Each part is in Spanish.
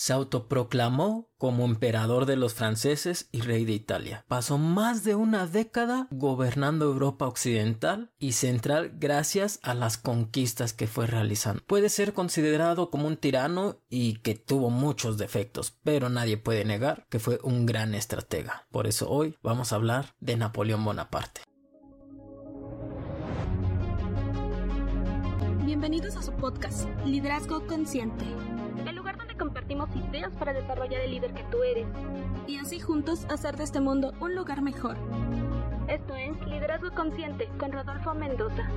se autoproclamó como emperador de los franceses y rey de Italia. Pasó más de una década gobernando Europa occidental y central gracias a las conquistas que fue realizando. Puede ser considerado como un tirano y que tuvo muchos defectos, pero nadie puede negar que fue un gran estratega. Por eso hoy vamos a hablar de Napoleón Bonaparte. Bienvenidos a su podcast, Liderazgo Consciente compartimos ideas para desarrollar el líder que tú eres y así juntos hacer de este mundo un lugar mejor. Esto es Liderazgo Consciente con Rodolfo Mendoza.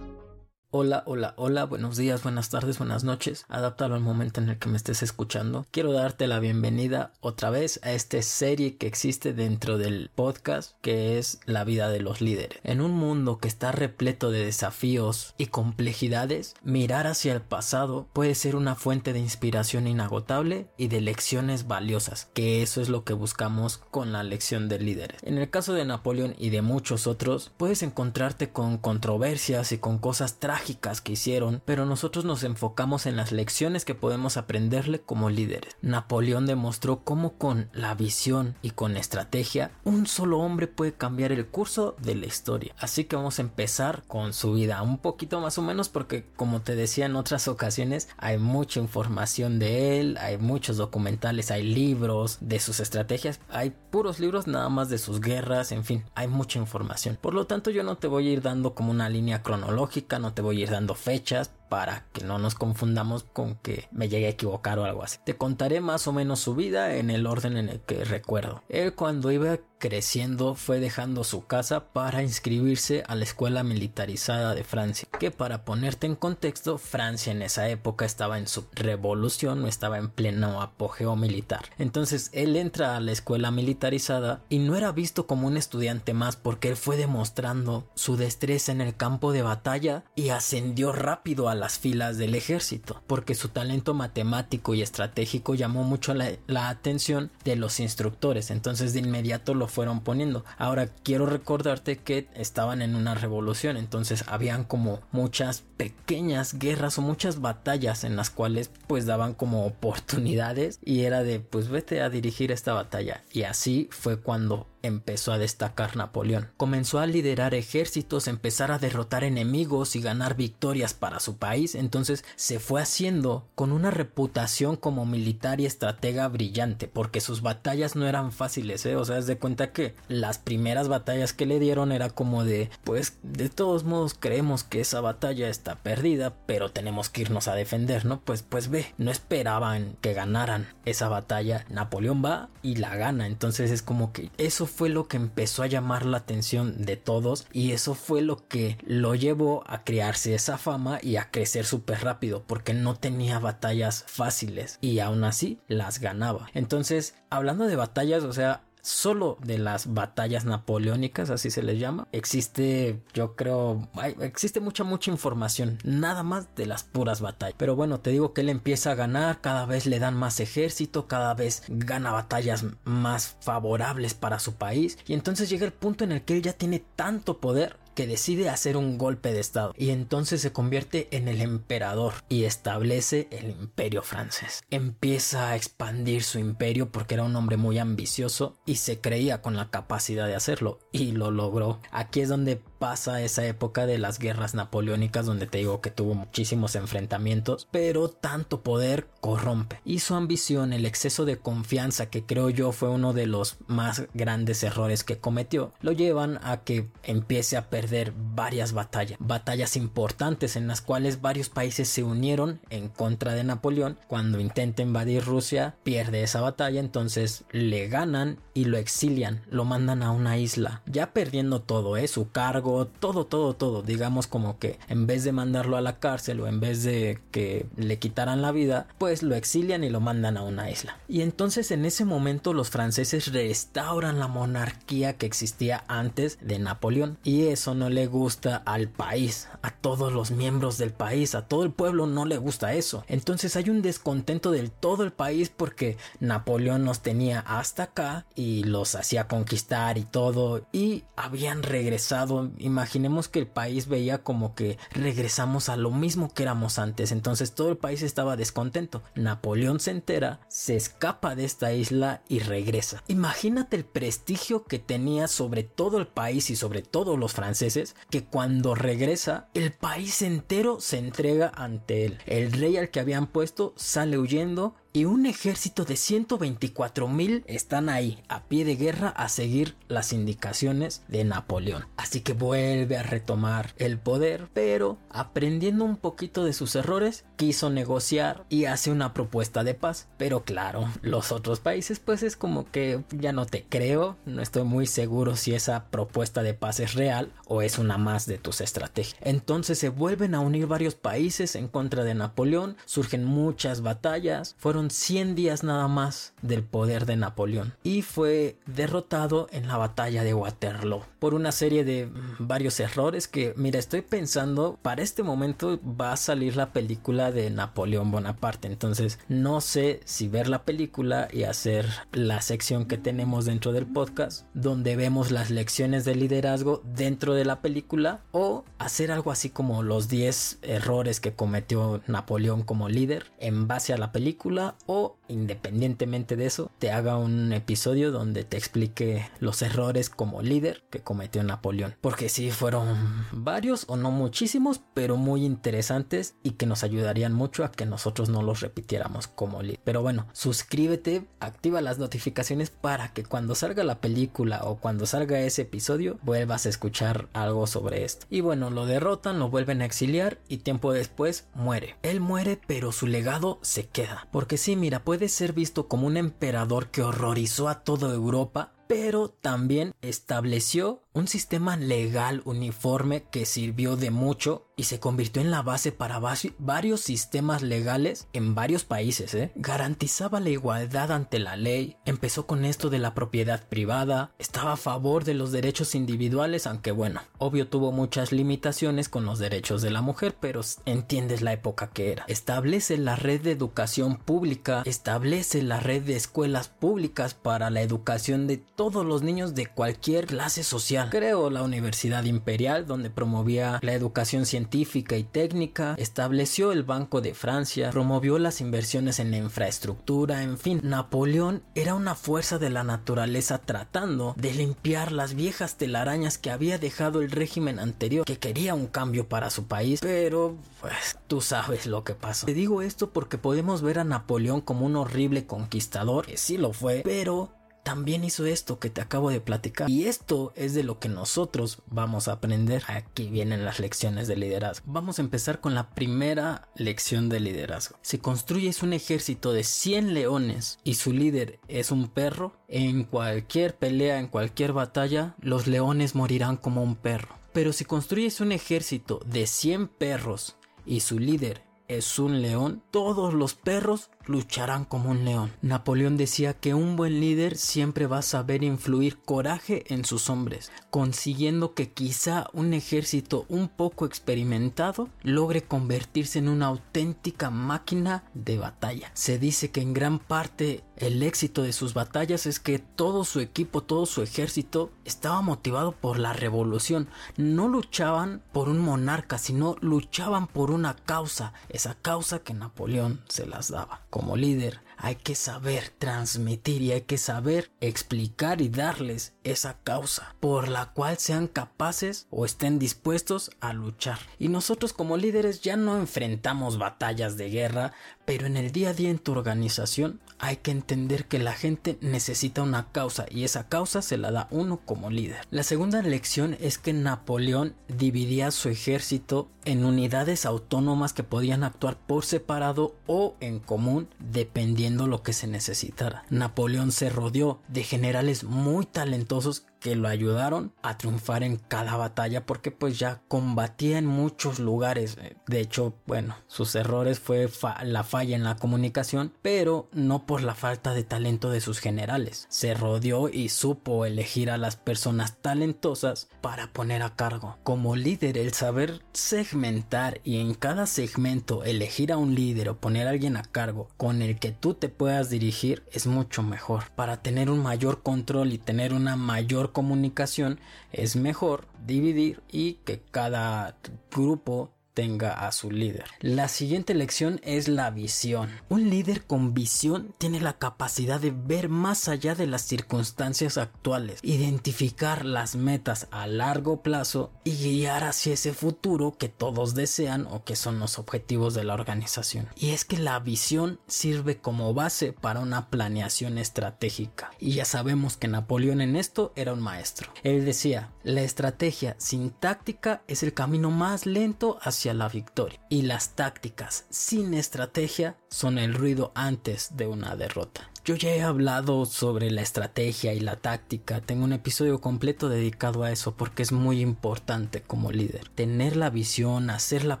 Hola, hola, hola, buenos días, buenas tardes, buenas noches. Adáptalo al momento en el que me estés escuchando. Quiero darte la bienvenida otra vez a esta serie que existe dentro del podcast que es la vida de los líderes. En un mundo que está repleto de desafíos y complejidades, mirar hacia el pasado puede ser una fuente de inspiración inagotable y de lecciones valiosas, que eso es lo que buscamos con la lección de líderes. En el caso de Napoleón y de muchos otros, puedes encontrarte con controversias y con cosas trágicas que hicieron, pero nosotros nos enfocamos en las lecciones que podemos aprenderle como líderes. Napoleón demostró cómo con la visión y con estrategia un solo hombre puede cambiar el curso de la historia. Así que vamos a empezar con su vida, un poquito más o menos porque como te decía en otras ocasiones hay mucha información de él, hay muchos documentales, hay libros de sus estrategias, hay puros libros nada más de sus guerras, en fin, hay mucha información. Por lo tanto yo no te voy a ir dando como una línea cronológica, no te voy voy a ir dando fechas para que no nos confundamos con que me llegue a equivocar o algo así. Te contaré más o menos su vida en el orden en el que recuerdo. Él cuando iba creciendo fue dejando su casa para inscribirse a la escuela militarizada de Francia, que para ponerte en contexto, Francia en esa época estaba en su revolución estaba en pleno apogeo militar. Entonces él entra a la escuela militarizada y no era visto como un estudiante más porque él fue demostrando su destreza en el campo de batalla y ascendió rápido a las filas del ejército, porque su talento matemático y estratégico llamó mucho la, atención de los instructores, entonces de inmediato lo fueron poniendo. Ahora quiero recordarte que estaban en una revolución, entonces habían como muchas pequeñas guerras o muchas batallas en las cuales pues daban como oportunidades y era de pues vete a dirigir esta batalla y así fue cuando empezó a destacar Napoleón. Comenzó a liderar ejércitos, empezar a derrotar enemigos y ganar victorias para su país, entonces se fue haciendo con una reputación como militar y estratega brillante, porque sus batallas no eran fáciles, ¿eh? o sea, es de cuenta que las primeras batallas que le dieron era como de, pues de todos modos creemos que esa batalla está perdida, pero tenemos que irnos a defender, ¿no? Pues pues ve, no esperaban que ganaran esa batalla, Napoleón va y la gana, entonces es como que eso fue lo que empezó a llamar la atención de todos y eso fue lo que lo llevó a crearse esa fama y a crecer súper rápido porque no tenía batallas fáciles y aún así las ganaba. Entonces, hablando de batallas, o sea, solo de las batallas napoleónicas, así se les llama, existe, yo creo, existe mucha, mucha información, nada más de las puras batallas. Pero bueno, te digo que él empieza a ganar, cada vez le dan más ejército, cada vez gana batallas más favorables para su país, y entonces llega el punto en el que él ya tiene tanto poder que decide hacer un golpe de estado y entonces se convierte en el emperador y establece el imperio francés. Empieza a expandir su imperio porque era un hombre muy ambicioso y se creía con la capacidad de hacerlo y lo logró. Aquí es donde pasa esa época de las guerras napoleónicas donde te digo que tuvo muchísimos enfrentamientos, pero tanto poder corrompe. Y su ambición, el exceso de confianza que creo yo fue uno de los más grandes errores que cometió, lo llevan a que empiece a perder varias batallas, batallas importantes en las cuales varios países se unieron en contra de Napoleón. Cuando intenta invadir Rusia, pierde esa batalla, entonces le ganan y lo exilian, lo mandan a una isla, ya perdiendo todo, ¿eh? su cargo, todo, todo, todo. Digamos como que en vez de mandarlo a la cárcel o en vez de que le quitaran la vida, pues lo exilian y lo mandan a una isla. Y entonces en ese momento los franceses restauran la monarquía que existía antes de Napoleón. Y eso no le gusta al país, a todos los miembros del país, a todo el pueblo no le gusta eso. Entonces hay un descontento del todo el país porque Napoleón nos tenía hasta acá y los hacía conquistar y todo y habían regresado. Imaginemos que el país veía como que regresamos a lo mismo que éramos antes. Entonces todo el país estaba descontento. Napoleón se entera, se escapa de esta isla y regresa. Imagínate el prestigio que tenía sobre todo el país y sobre todos los franceses que cuando regresa el país entero se entrega ante él. El rey al que habían puesto sale huyendo y un ejército de 124 mil están ahí a pie de guerra a seguir las indicaciones de Napoleón. Así que vuelve a retomar el poder, pero aprendiendo un poquito de sus errores, quiso negociar y hace una propuesta de paz. Pero claro, los otros países pues es como que ya no te creo, no estoy muy seguro si esa propuesta de paz es real o es una más de tus estrategias. Entonces se vuelven a unir varios países en contra de Napoleón, surgen muchas batallas, fueron 100 días nada más del poder de Napoleón y fue derrotado en la batalla de Waterloo por una serie de mm, varios errores que mira estoy pensando para este momento va a salir la película de Napoleón Bonaparte. Entonces no sé si ver la película y hacer la sección que tenemos dentro del podcast donde vemos las lecciones de liderazgo dentro de la película o hacer algo así como los 10 errores que cometió Napoleón como líder en base a la película o independientemente de eso te haga un episodio donde te explique los errores como líder que cometió Napoleón. Porque sí fueron varios o no muchísimos pero muy interesantes y que nos ayudarían mucho a que nosotros no los repitiéramos como líder. Pero bueno suscríbete activa las notificaciones para que cuando salga la película o cuando salga ese episodio vuelvas a escuchar algo sobre esto. Y bueno lo derrotan lo vuelven a exiliar y tiempo después muere. Él muere pero su legado se queda. Porque sí mira, puede ser visto como un emperador que horrorizó a toda Europa, pero también estableció un sistema legal uniforme que sirvió de mucho y se convirtió en la base para varios sistemas legales en varios países. ¿eh? Garantizaba la igualdad ante la ley, empezó con esto de la propiedad privada, estaba a favor de los derechos individuales, aunque bueno, obvio tuvo muchas limitaciones con los derechos de la mujer, pero entiendes la época que era. Establece la red de educación pública, establece la red de escuelas públicas para la educación de todos los niños de cualquier clase social Creó la Universidad Imperial donde promovía la educación científica y técnica, estableció el Banco de Francia, promovió las inversiones en la infraestructura, en fin, Napoleón era una fuerza de la naturaleza tratando de limpiar las viejas telarañas que había dejado el régimen anterior, que quería un cambio para su país, pero pues tú sabes lo que pasó. Te digo esto porque podemos ver a Napoleón como un horrible conquistador, que sí lo fue, pero también hizo esto que te acabo de platicar. Y esto es de lo que nosotros vamos a aprender. Aquí vienen las lecciones de liderazgo. Vamos a empezar con la primera lección de liderazgo. Si construyes un ejército de 100 leones y su líder es un perro, en cualquier pelea, en cualquier batalla, los leones morirán como un perro. Pero si construyes un ejército de 100 perros y su líder es un león, todos los perros lucharán como un león. Napoleón decía que un buen líder siempre va a saber influir coraje en sus hombres, consiguiendo que quizá un ejército un poco experimentado logre convertirse en una auténtica máquina de batalla. Se dice que en gran parte el éxito de sus batallas es que todo su equipo, todo su ejército estaba motivado por la revolución. No luchaban por un monarca, sino luchaban por una causa, esa causa que Napoleón se las daba como líder hay que saber transmitir y hay que saber explicar y darles esa causa por la cual sean capaces o estén dispuestos a luchar. Y nosotros como líderes ya no enfrentamos batallas de guerra, pero en el día a día en tu organización hay que entender que la gente necesita una causa y esa causa se la da uno como líder. La segunda lección es que Napoleón dividía su ejército en unidades autónomas que podían actuar por separado o en común dependiendo lo que se necesitara. Napoleón se rodeó de generales muy talentosos que lo ayudaron a triunfar en cada batalla porque pues ya combatía en muchos lugares. De hecho, bueno, sus errores fue la falla en la comunicación, pero no por la falta de talento de sus generales. Se rodeó y supo elegir a las personas talentosas para poner a cargo. Como líder, el saber segmentar y en cada segmento elegir a un líder o poner a alguien a cargo con el que tú te puedas dirigir es mucho mejor. Para tener un mayor control y tener una mayor comunicación es mejor dividir y que cada grupo tenga a su líder. La siguiente lección es la visión. Un líder con visión tiene la capacidad de ver más allá de las circunstancias actuales, identificar las metas a largo plazo y guiar hacia ese futuro que todos desean o que son los objetivos de la organización. Y es que la visión sirve como base para una planeación estratégica. Y ya sabemos que Napoleón en esto era un maestro. Él decía, la estrategia sin táctica es el camino más lento hacia la victoria. Y las tácticas sin estrategia son el ruido antes de una derrota. Yo ya he hablado sobre la estrategia y la táctica, tengo un episodio completo dedicado a eso porque es muy importante como líder. Tener la visión, hacer la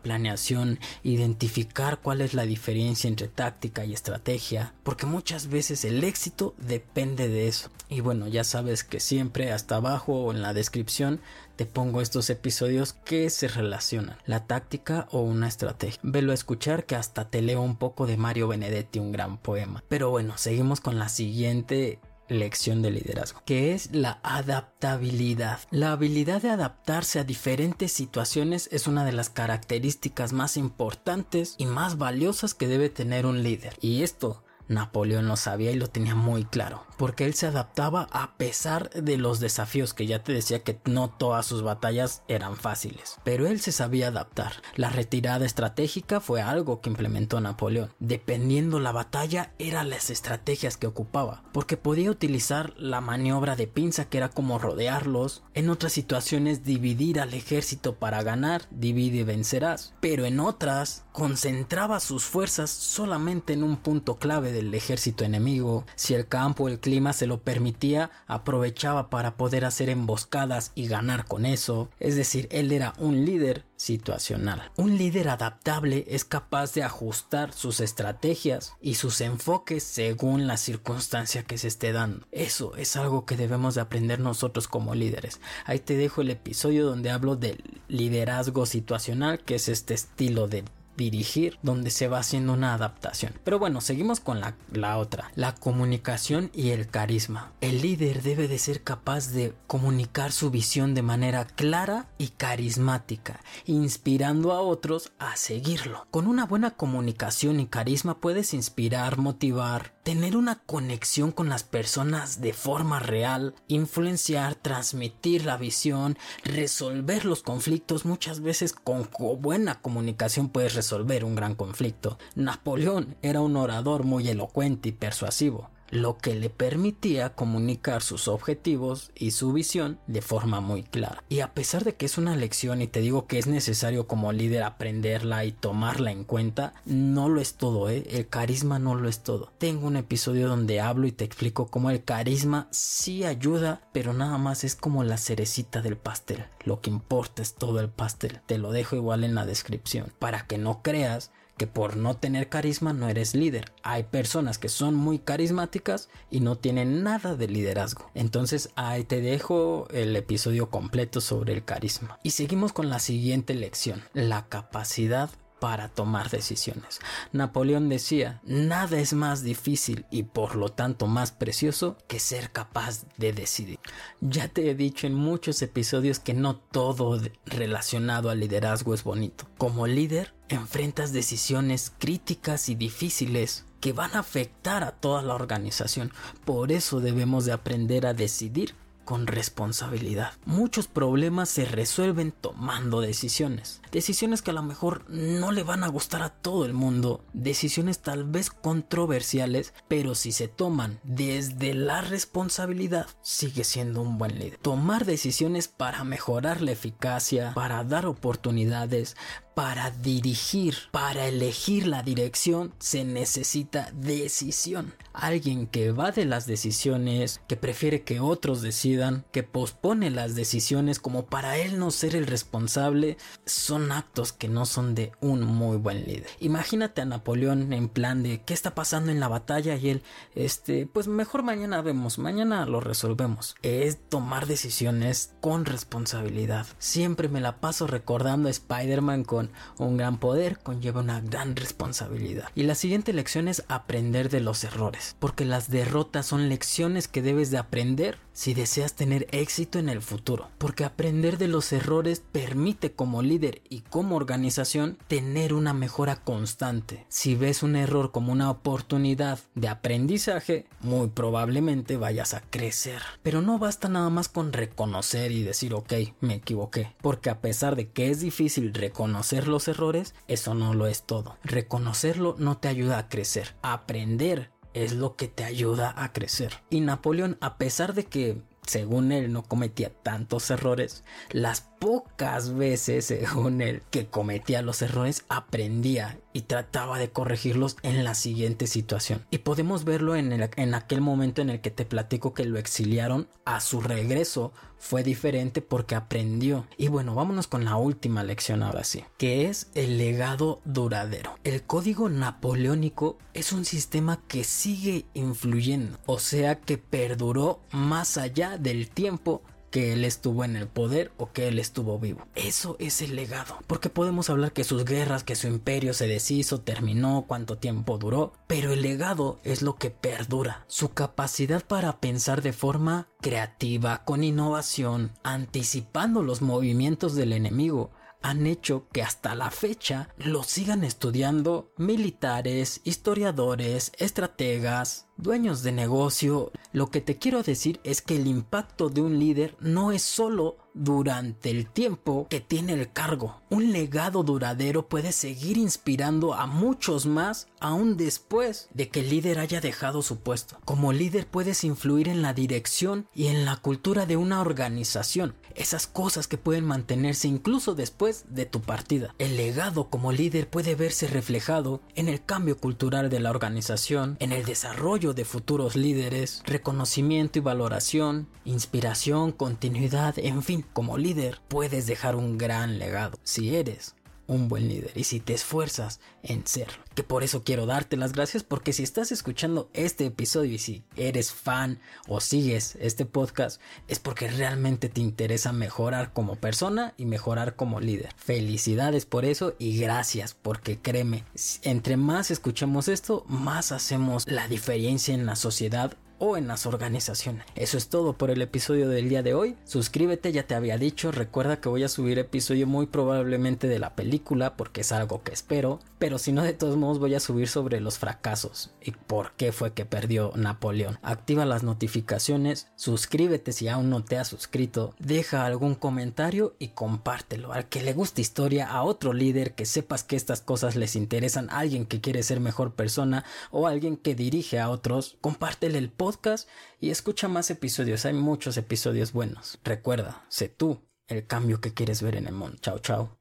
planeación, identificar cuál es la diferencia entre táctica y estrategia, porque muchas veces el éxito depende de eso. Y bueno, ya sabes que siempre hasta abajo o en la descripción te pongo estos episodios que se relacionan, la táctica o una estrategia. Velo a escuchar que hasta te leo un poco de Mario Benedetti, un gran poema. Pero bueno, seguimos con la siguiente lección de liderazgo, que es la adaptabilidad. La habilidad de adaptarse a diferentes situaciones es una de las características más importantes y más valiosas que debe tener un líder. Y esto Napoleón lo sabía y lo tenía muy claro, porque él se adaptaba a pesar de los desafíos que ya te decía que no todas sus batallas eran fáciles, pero él se sabía adaptar. La retirada estratégica fue algo que implementó Napoleón. Dependiendo la batalla eran las estrategias que ocupaba, porque podía utilizar la maniobra de pinza que era como rodearlos, en otras situaciones dividir al ejército para ganar, divide y vencerás, pero en otras concentraba sus fuerzas solamente en un punto clave del ejército enemigo. Si el campo o el clima se lo permitía, aprovechaba para poder hacer emboscadas y ganar con eso. Es decir, él era un líder situacional. Un líder adaptable es capaz de ajustar sus estrategias y sus enfoques según la circunstancia que se esté dando. Eso es algo que debemos de aprender nosotros como líderes. Ahí te dejo el episodio donde hablo del liderazgo situacional, que es este estilo de dirigir donde se va haciendo una adaptación. Pero bueno, seguimos con la, la, otra, la comunicación y el carisma. El líder debe de ser capaz de comunicar su visión de manera clara y carismática, inspirando a otros a seguirlo. Con una buena comunicación y carisma puedes inspirar, motivar, tener una conexión con las personas de forma real, influenciar, transmitir la visión, resolver los conflictos, muchas veces con buena comunicación puedes resolver resolver un gran conflicto. Napoleón era un orador muy elocuente y persuasivo lo que le permitía comunicar sus objetivos y su visión de forma muy clara. Y a pesar de que es una lección y te digo que es necesario como líder aprenderla y tomarla en cuenta, no lo es todo, ¿eh? el carisma no lo es todo. Tengo un episodio donde hablo y te explico cómo el carisma sí ayuda, pero nada más es como la cerecita del pastel. Lo que importa es todo el pastel. Te lo dejo igual en la descripción para que no creas que por no tener carisma no eres líder. Hay personas que son muy carismáticas y no tienen nada de liderazgo. Entonces ahí te dejo el episodio completo sobre el carisma. Y seguimos con la siguiente lección, la capacidad para tomar decisiones. Napoleón decía, nada es más difícil y por lo tanto más precioso que ser capaz de decidir. Ya te he dicho en muchos episodios que no todo relacionado al liderazgo es bonito. Como líder, enfrentas decisiones críticas y difíciles que van a afectar a toda la organización. Por eso debemos de aprender a decidir con responsabilidad. Muchos problemas se resuelven tomando decisiones. Decisiones que a lo mejor no le van a gustar a todo el mundo. Decisiones tal vez controversiales, pero si se toman desde la responsabilidad, sigue siendo un buen líder. Tomar decisiones para mejorar la eficacia, para dar oportunidades, para dirigir, para elegir la dirección, se necesita decisión. Alguien que va de las decisiones, que prefiere que otros decidan, que pospone las decisiones como para él no ser el responsable, son actos que no son de un muy buen líder. Imagínate a Napoleón en plan de qué está pasando en la batalla y él, este, pues mejor mañana vemos, mañana lo resolvemos. Es tomar decisiones con responsabilidad. Siempre me la paso recordando a Spider-Man con un gran poder conlleva una gran responsabilidad. Y la siguiente lección es aprender de los errores, porque las derrotas son lecciones que debes de aprender si deseas tener éxito en el futuro, porque aprender de los errores permite como líder y como organización tener una mejora constante. Si ves un error como una oportunidad de aprendizaje, muy probablemente vayas a crecer. Pero no basta nada más con reconocer y decir ok, me equivoqué, porque a pesar de que es difícil reconocer los errores, eso no lo es todo. Reconocerlo no te ayuda a crecer. Aprender es lo que te ayuda a crecer. Y Napoleón, a pesar de que según él no cometía tantos errores, las pocas veces, según él, que cometía los errores, aprendía y trataba de corregirlos en la siguiente situación. Y podemos verlo en, en aquel momento en el que te platico que lo exiliaron a su regreso. Fue diferente porque aprendió. Y bueno, vámonos con la última lección ahora sí, que es el legado duradero. El código napoleónico es un sistema que sigue influyendo, o sea que perduró más allá del tiempo que él estuvo en el poder o que él estuvo vivo. Eso es el legado. Porque podemos hablar que sus guerras, que su imperio se deshizo, terminó, cuánto tiempo duró, pero el legado es lo que perdura. Su capacidad para pensar de forma creativa, con innovación, anticipando los movimientos del enemigo, han hecho que hasta la fecha lo sigan estudiando militares, historiadores, estrategas, dueños de negocio. Lo que te quiero decir es que el impacto de un líder no es solo durante el tiempo que tiene el cargo. Un legado duradero puede seguir inspirando a muchos más aún después de que el líder haya dejado su puesto. Como líder puedes influir en la dirección y en la cultura de una organización. Esas cosas que pueden mantenerse incluso después de tu partida. El legado como líder puede verse reflejado en el cambio cultural de la organización, en el desarrollo de futuros líderes, reconocimiento y valoración, inspiración, continuidad, en fin, como líder puedes dejar un gran legado si eres un buen líder y si te esfuerzas en serlo. Que por eso quiero darte las gracias porque si estás escuchando este episodio y si eres fan o sigues este podcast es porque realmente te interesa mejorar como persona y mejorar como líder. Felicidades por eso y gracias porque créeme, entre más escuchamos esto, más hacemos la diferencia en la sociedad o en las organizaciones. Eso es todo por el episodio del día de hoy. Suscríbete, ya te había dicho. Recuerda que voy a subir episodio muy probablemente de la película porque es algo que espero. Pero si no, de todos modos voy a subir sobre los fracasos y por qué fue que perdió Napoleón. Activa las notificaciones, suscríbete si aún no te has suscrito, deja algún comentario y compártelo. Al que le guste historia, a otro líder que sepas que estas cosas les interesan, a alguien que quiere ser mejor persona o alguien que dirige a otros, compártele el podcast y escucha más episodios. Hay muchos episodios buenos. Recuerda, sé tú el cambio que quieres ver en el mundo. Chao, chao.